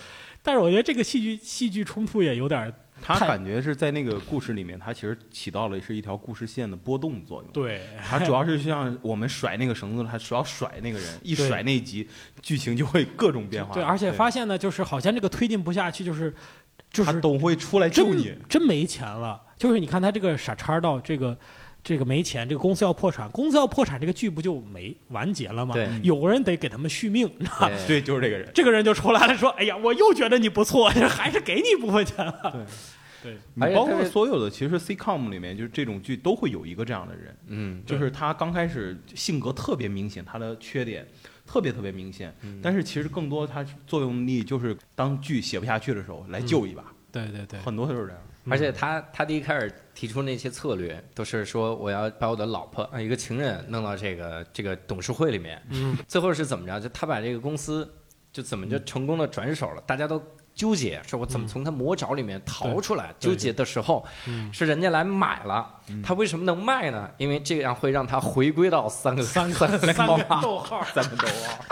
但是我觉得这个戏剧戏剧冲突也有点儿他感觉是在那个故事里面，他其实起到了是一条故事线的波动作用。对，他主要是像我们甩那个绳子，他主要甩那个人，一甩那一集，剧情就会各种变化。对，而且发现呢，就是好像这个推进不下去，就是就是他都会出来救真你。真没钱了。就是你看他这个傻叉到这个这个没钱，这个公司要破产，公司要破产，这个剧不就没完结了吗？对有个人得给他们续命，你知道吧？对对，就是这个人。这个人就出来了，说：“哎呀，我又觉得你不错，还是给你一部分钱了。对”对，你包括所有的，其实 C-com 里面就是这种剧都会有一个这样的人，嗯，就是他刚开始性格特别明显，他的缺点特别特别明显，但是其实更多他作用力就是当剧写不下去的时候来救一把，对对对，很多都是这样。而且他他第一开始提出那些策略，都是说我要把我的老婆啊一个情人弄到这个这个董事会里面，嗯，最后是怎么着？就他把这个公司就怎么就成功的转手了，大家都。纠结说，我怎么从他魔爪里面逃出来？对纠结的时候，嗯是人家来买了，他为什么能卖呢？因为这样会让他回归到三个三个三个逗号，三个逗号，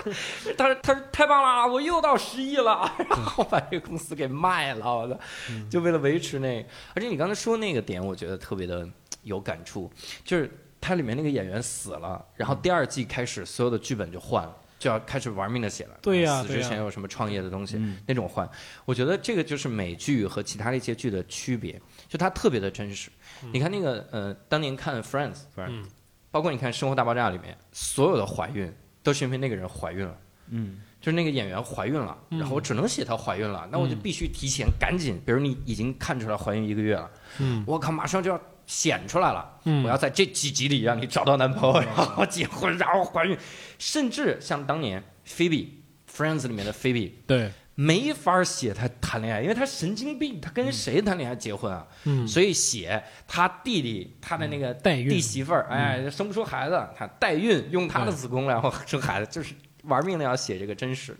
他说：“他说太棒了，我又到十亿了，然后把这个公司给卖了，我操！就为了维持那个。而且你刚才说那个点，我觉得特别的有感触，就是它里面那个演员死了，然后第二季开始所有的剧本就换了。就要开始玩命的写了，对呀死之前有什么创业的东西、嗯。那种换，我觉得这个就是美剧和其他的一些剧的区别，就它特别的真实。你看那个呃，当年看 Friends，嗯。包括你看《生活大爆炸》里面所有的怀孕都是因为那个人怀孕了。嗯，就是那个演员怀孕了，嗯。然后我只能写她怀孕了，那我就必须提前赶紧，比如你已经看出来怀孕一个月了，嗯。我靠，马上就要显出来了，嗯。我要在这几集里让你找到男朋友，然后结婚，然后怀孕，甚至像当年菲比《Friends》里面的菲比，对，没法写她谈恋爱，因为她神经病，她跟谁谈恋爱结婚啊？嗯，所以写她弟弟，她的那个代孕。弟媳妇儿，哎，生不出孩子，她代孕，用她的子宫然后生孩子，就是玩命的要写这个真实。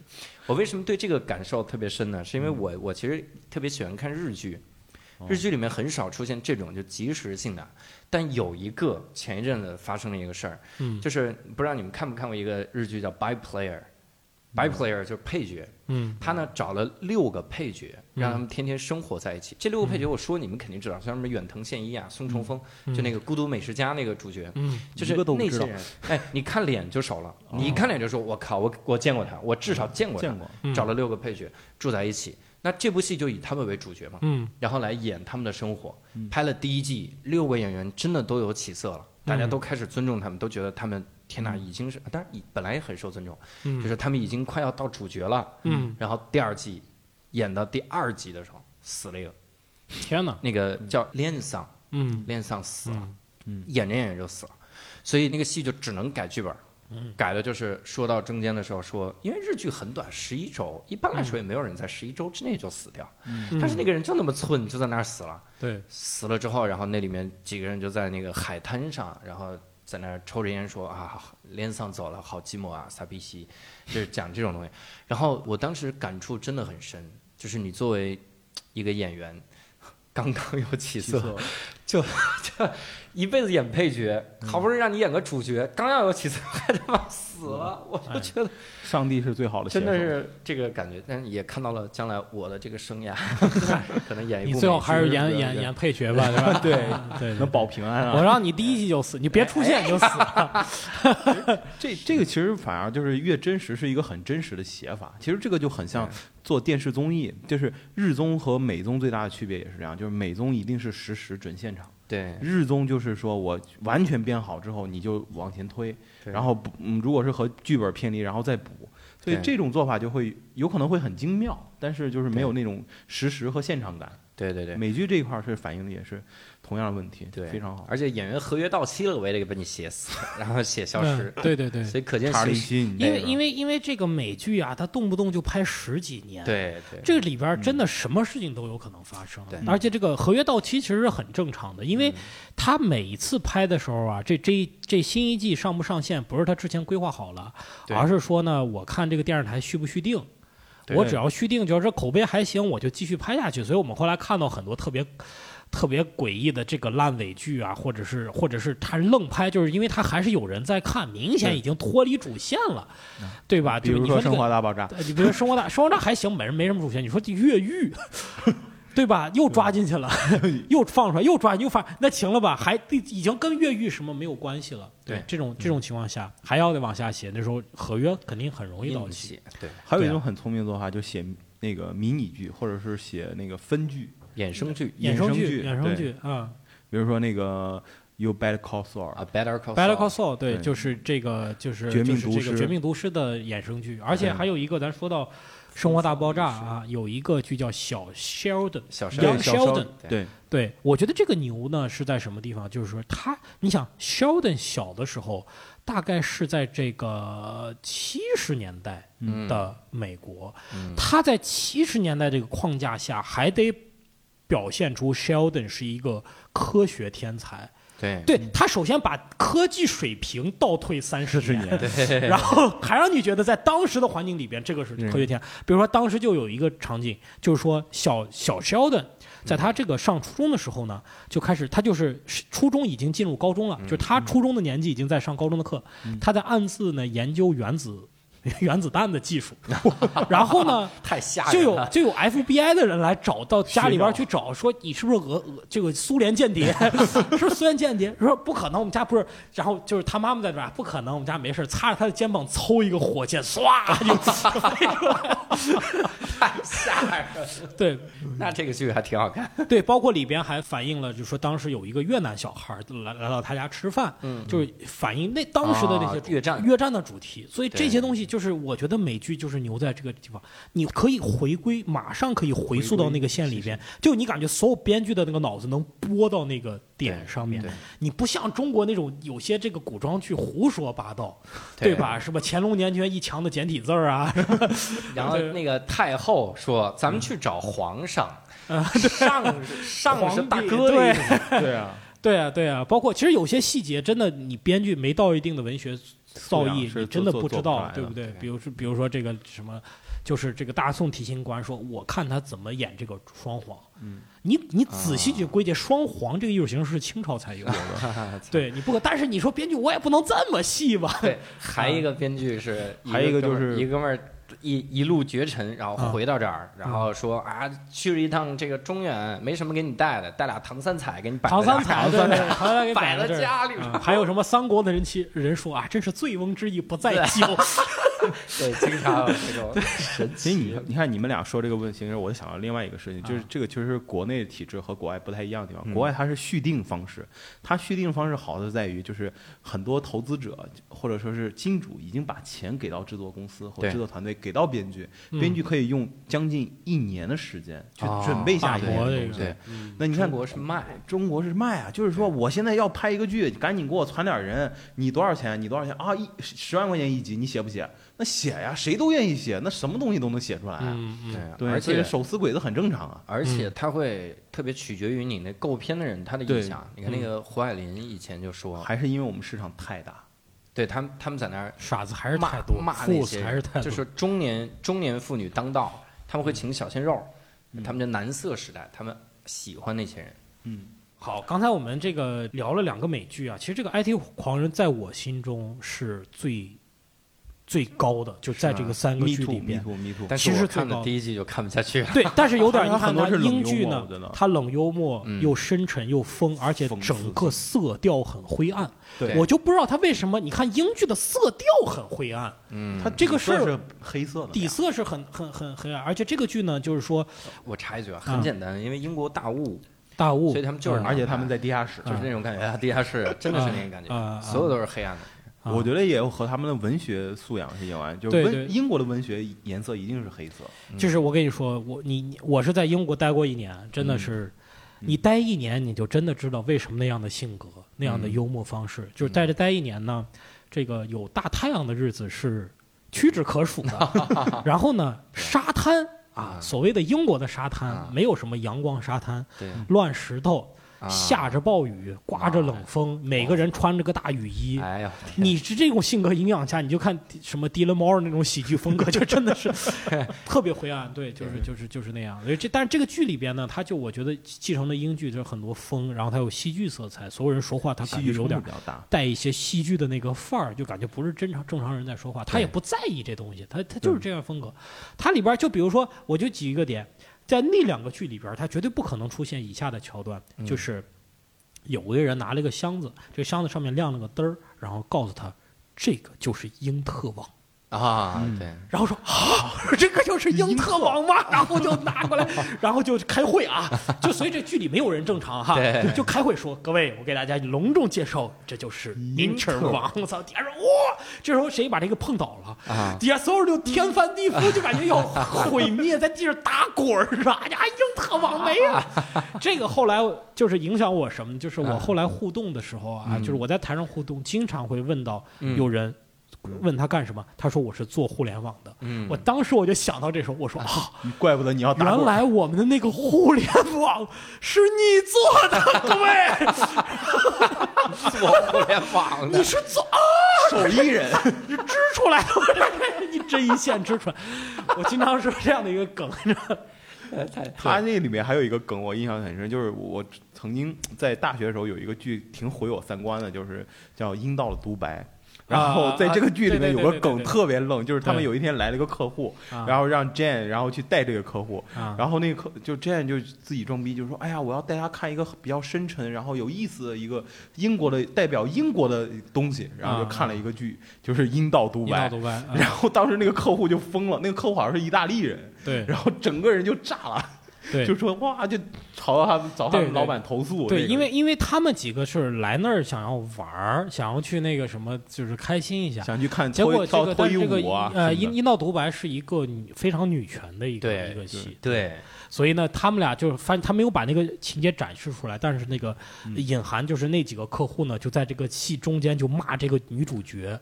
我为什么对这个感受特别深呢？是因为我我其实特别喜欢看日剧，日剧里面很少出现这种就即时性的，但有一个前一阵子发生了一个事儿，嗯就是不知道你们看没看过一个日剧叫《By Player》，，by player 就是配角。嗯，他呢找了六个配角，让他们天天生活在一起。这六个嗯配角，我说你们肯定知道，像什么远藤宪一啊、松重丰，就那个《孤独美食家》那个主角，嗯，就是那些人。哎，你看脸就熟了，你一看脸就说，我靠，我我见过他，我至少见过他。见过，嗯找了六个配角住在一起，那这部戏就以他们为主角嘛，嗯。然后来演他们的生活。嗯。拍了第一季，六个演员真的都有起色了，大家嗯都开始尊重他们，都觉得他们天哪，已经是，当然本来也很受尊重，嗯，就是他们已经快要到主角了。嗯，然后第二季演到第二集的时候死了一个，天哪，那个叫连桑，嗯。连桑死了，嗯。演着演着就死了，所以那个戏就只能改剧本。嗯。改的就是说到中间的时候说，因为日剧很短，十一周，一般来说也没有人在十一周之内就死掉，嗯。但是那个人就那么寸，就在那儿死了。对，死了之后，然后那里面几个人就在那个海滩上，然后在那儿抽着烟说啊，连桑走了，好寂寞啊，撒比西，就是讲这种东西。然后我当时感触真的很深，就是你作为一个演员，刚刚有起色，就就 一辈子演配角，好不容易让你演个主角，刚要有起色还他妈死了，我就觉得上帝是最好的真的是这个感觉。但是也看到了将来我的这个生涯，可能演一部你最后还是演演演配角吧，对吧？对对，能保平安我啊。让你第一季就死，你别出现你就死了。这这个其实反而就是越真实是一个很真实的写法。其实这个就很像做电视综艺，就是日综和美综最大的区别也是这样，就是美综一定是实时准现场，对，日综就是说我完全编好之后你就往前推，然后不嗯如果是和剧本偏离，然后再补。所以这种做法就会有可能会很精妙，但是就是没有那种实时和现场感。对对对。美剧这一块儿是反映的也是同样的问题，对，非常好。而且演员合约到期了，我也得把你写死，然后写消失。嗯对对对，所以可见查理形辛，因为因为为因为这个美剧啊，它动不动就拍十几年，，对对这个里边真的什么事情都有可能发生对，而且这个合约到期其实是很正常的，因为他每一次拍的时候啊，这这这新一季上不上线，不是他之前规划好了，而是说呢，我看这个电视台续不续订。我只要续订，就是口碑还行，我就继续拍下去。所以我们后来看到很多特别。特别诡异的这个烂尾剧啊，或者是或者是他愣拍，就是因为他还是有人在看，明显已经脱离主线了，对吧？比如说《生就是你说这个活大爆炸》，呃你比如说生活大生活大还行，没人没什么主线。你说越狱，对吧？又抓进去了，又放出来，又抓又放，那行了吧？还已经跟越狱什么没有关系了。对这种这种情况下，还要得往下写，那时候合约肯定很容易到期。对，还有一种很聪明的做法，就写那个迷你剧，或者是写那个分剧，衍生剧衍生剧，衍生剧啊比如说那个《You Better Call Saul》啊，Better Call，Better Call Saul Saul，对，对。就是这个就是这个毒师。绝命毒师的衍生剧，而且还有一个咱说到《生活大爆炸》啊，有一个剧叫小 Sheldon，小对 Sheldon 对，对，我觉得这个牛呢是在什么地方？就是说他，你想，Sheldon 小的时候，大概是在这个七十年代嗯。的美国，嗯。他在七十年代这个框架下，还得表现出 Sheldon 是一个科学天才。对。对他，首先把科技水平倒退三十40年，对，然后还让你觉得在当时的环境里边，这个是科学天。比如说，当时就有一个场景，就是说小小 Sheldon 在他这个上初中的时候呢，就开始他就是初中已经进入高中了，就是他初中的年纪已经在上高中的课，他在暗自呢研究原子 原子弹的技术，然后呢。太吓人就有。就有 FBI 的人来找到家里边去找，说你是不是俄俄这个苏联间谍？是不是苏联间谍？说不可能，我们家不是。然后就是他妈妈在这儿，不可能，我们家没事。擦着他的肩膀抽一个火箭，唰就飞出来了。太吓人了。对那这个剧还挺好看。对，包括里边还反映了，就是说当时有一个越南小孩来来到他家吃饭，嗯就是反映那当时的那些啊越战越战的主题。所以这些东西就是我觉得美剧就是牛在这个地方，你可以回归，马上可以回溯到那个线里边，就你感觉所有编剧的那个脑子能拨到那个点上面。你不像中国那种有些这个古装剧胡说八道，对。对吧？什么乾隆年间一墙的简体字儿啊，然后那个太后说：“咱们去找皇上，上上是大哥的对意思。对啊，对啊，对啊，包括其实有些细节真的，你编剧没到一定的文学造诣，你真的不知道，对不对？比如说，比如说这个什么，就是这个大宋提刑官说，我看他怎么演这个双簧。嗯，你你仔细去归结，双簧这个艺术形式是清朝才有的。对你不可，但是你说编剧我也不能这么细吧？对，还一个编剧是，还有一个就是一哥们儿一一路绝尘，然后回到这儿，然后说啊，去了一趟这个中原，没什么给你带的，带俩唐三彩给你摆。唐三彩，对对，唐三彩摆在家里。还有什么三国的人气人说啊，真是醉翁之意不在酒。对，经常有这种神奇。你你看你们俩说这个问题，其实我想到另外一个事情，就是这个确实国内体制和国外不太一样的地方。国外它是续订方式，它续订方式好的在于，就是很多投资者或者说是金主已经把钱给到制作公司或制作团队，给到编剧，编剧可以用将近一年的时间去准备下一年的东西。对，那你看，中国是卖，中国是卖啊，就是说我现在要拍一个剧，赶紧给我攒点人，你多少钱？你多少钱啊？一十万块钱一集，你写不写？那写呀，谁都愿意写，那什么东西都能写出来啊。对，而且手撕鬼子很正常啊。而且他会特别取决于你那购片的人他的印象。你看那个胡海林以前就说，还是因为我们市场太大。对他们，他们在那儿傻子还是太多，骂那些还是太多，就是中年中年妇女当道，他们会请小鲜肉，他们叫男色时代，他们喜欢那些人。嗯，好，刚才我们这个聊了两个美剧啊，其实这个 IT 狂人在我心中是最。最高的就在这个三个剧里面，其实看了第一季就看不下去了。对，但是有点你看 它英剧呢，它冷幽默又深沉又疯，而且整个色调很灰暗。对，我就不知道它为什么。你看英剧的色调很灰暗，嗯，它这个是黑色的，底色是很很很黑暗。而且这个剧呢，就是说，我插一句啊，很简单，因为英国大雾，大雾，所以他们就是，而且他们在地下室，就是那种感觉，地下室真的是那种感觉，所有都是黑暗的。我觉得也和他们的文学素养是有关，就是文英国的文学颜色一定是黑色。就是我跟你说，我你我是在英国待过一年，真的是，你待一年你就真的知道为什么那样的性格、那样的幽默方式，就是在这待一年呢，这个有大太阳的日子是屈指可数的。然后呢，沙滩啊，所谓的英国的沙滩，没有什么阳光沙滩，乱石头。下着暴雨，刮着冷风，每个人穿着个大雨衣。哎呀，你是这种性格影响下，你就看什么迪伦猫尔那种喜剧风格，就真的是 特别灰暗。对，就是就是就是那样。所以这，但是这个剧里边呢，他就我觉得继承了英剧，就是很多风，然后他有戏剧色彩，所有人说话他感觉有点带一些戏剧的那个范儿，就感觉不是正常正常人在说话。他也不在意这东西，他他就是这样风格。他里边就比如说，我就举一个点。在那两个剧里边，他绝对不可能出现以下的桥段，就是有个人拿了一个箱子，这个箱子上面亮了个灯儿，然后告诉他，这个就是英特网。啊，对，然后说啊，这个就是英特网吗？然后就拿过来，然后就开会啊，就所以这剧里没有人正常哈，就开会说，各位，我给大家隆重介绍，这就是英特网。我操，底下说哇，这时候谁把这个碰倒了底下所有人就天翻地覆，就感觉要 毁灭，在地上打滚儿是吧？呀，英特网没了。这个后来就是影响我什么？就是我后来互动的时候啊，就是我在台上互动，经常会问到有人。问他干什么？他说我是做互联网的。嗯，我当时我就想到这时候，我说啊，怪不得你要打。原来我们的那个互联网是你做的，各位。做互联网的，你是做啊，手艺人，你织出来的，你针一线织出来。我经常说这样的一个梗，他那里面还有一个梗，我印象很深，就是我曾经在大学的时候有一个剧挺毁我三观的，就是叫《阴道的独白》。然后在这个剧里面有个梗特别愣，就是他们有一天来了一个客户，然后让 Jane 然后去带这个客户，然后那个客就 Jane 就自己装逼，就说：“哎呀，我要带他看一个比较深沉然后有意思的一个英国的代表英国的东西。”然后就看了一个剧，就是《阴道独白》。然后当时那个客户就疯了，那个客户好像是意大利人，对，然后整个人就炸了。就说哇，就吵到他们，找他们老板投诉。对，因为因为他们几个是来那儿想要玩儿，想要去那个什么，就是开心一下，想去看。结果这个但这个呃，阴阴道独白是一个非常女权的一个一个戏。对。所以呢，他们俩就是发现，他没有把那个情节展示出来，但是那个隐含就是那几个客户呢，就在这个戏中间就骂这个女主角，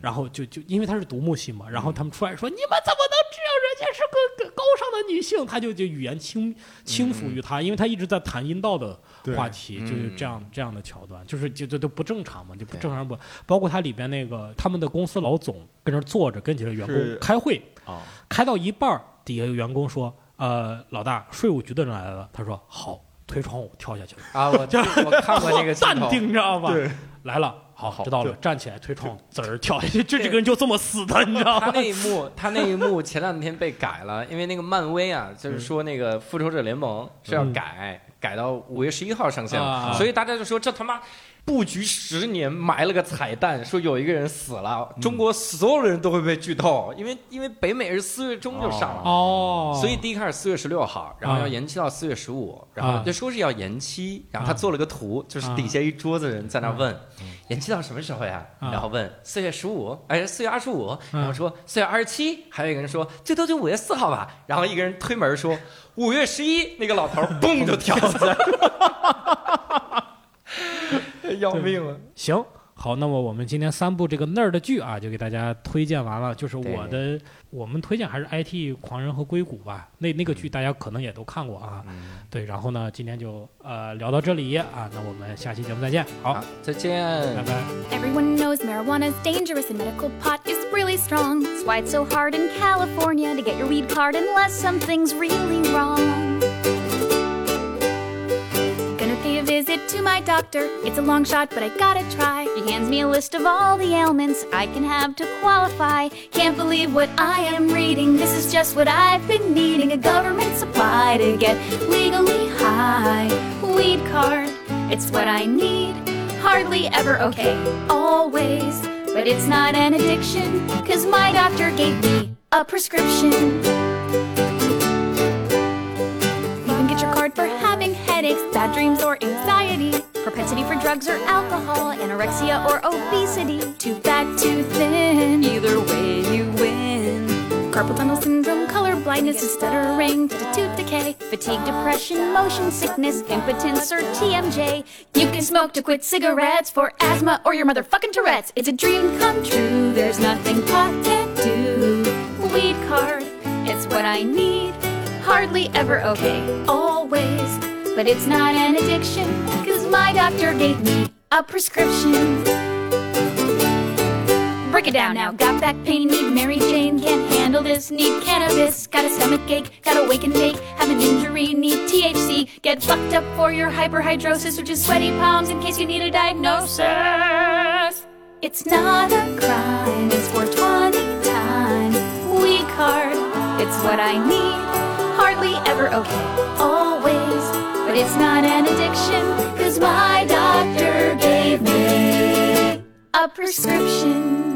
然后就就因为她是独幕戏嘛，然后他们出来说你们怎么能这样？人家是个高尚的女性，他就就语言轻轻浮于她，因为她一直在谈阴道的话题，就是这样这样的桥段，就是就就都不正常嘛，就不正常不，包括他里边那个他们的公司老总跟那坐着跟几个员工开会，开到一半底下有员工说。呃，老大，税务局的人来了。他说：“好，推窗户跳下去了，啊，我 我看过那个镜头，淡定，你知道吧？对，来了，好，好知道了，站起来推窗户，滋儿跳下去，这 这个人就这么死的，你知道吗？他那一幕，他那一幕 前两天被改了，因为那个漫威啊，就是说那个复仇者联盟是要改，改到五月十一号上线啊，所以大家就说这他妈。布局十年埋了个彩蛋，说有一个人死了，中国所有的人都会被剧透，因为因为北美是四月中就上了，哦，所以第一开始四月十六号，然后要延期到四月十五，然后啊。就说是要延期，然后他做了个图，就是底下一桌子人在那问，延期到什么时候呀？啊。然后问四月十五，哎，四月二十五，嗯然后说四月二十七，还有一个人说最多就五月四号吧，然后一个人推门说五月十一，那个老头 嘣就跳起来了，要命了。行。好，那么我们今天三部这个那儿的剧啊，就给大家推荐完了。就是我的，我们推荐还是 IT 狂人和硅谷吧。那那个剧大家可能也都看过啊。对，然后呢，今天就呃聊到这里啊，那我们下期节目再见。好，好，再见拜。拜。Everyone knows marijuana is dangerous and medical pot is really strong. That's why it's so hard in California to get your weed card unless something's really wrong. Visit to my doctor. It's a long shot, but I gotta try. He hands me a list of all the ailments I can have to qualify. Can't believe what I am reading. This is just what I've been needing a government supply to get legally high. Weed card, it's what I need. Hardly ever okay, always. But it's not an addiction, cause my doctor gave me a prescription. Bad dreams, or anxiety. Propensity for drugs or alcohol, anorexia or obesity. Too fat, too thin, either way you win. Carpal tunnel syndrome, color blindness, and stuttering, tooth decay, fatigue, depression, motion sickness, impotence, or TMJ. You can smoke to quit cigarettes for asthma or your motherfucking Tourette's. It's a dream come true. There's nothing pot can't do. Weed card, it's what I need. Hardly ever okay, always. But it's not an addiction, cause my doctor gave me a prescription. Break it down now. Got back pain, need Mary Jane. Can't handle this, need cannabis. Got a stomach ache, got a wake and bake. Have an injury, need THC. Get fucked up for your hyperhidrosis, which is sweaty palms in case you need a diagnosis. It's not a crime, it's 420 time. Weed card, it's what I need. Hardly ever okay, always. But it's not an addiction, cause my doctor gave me a prescription.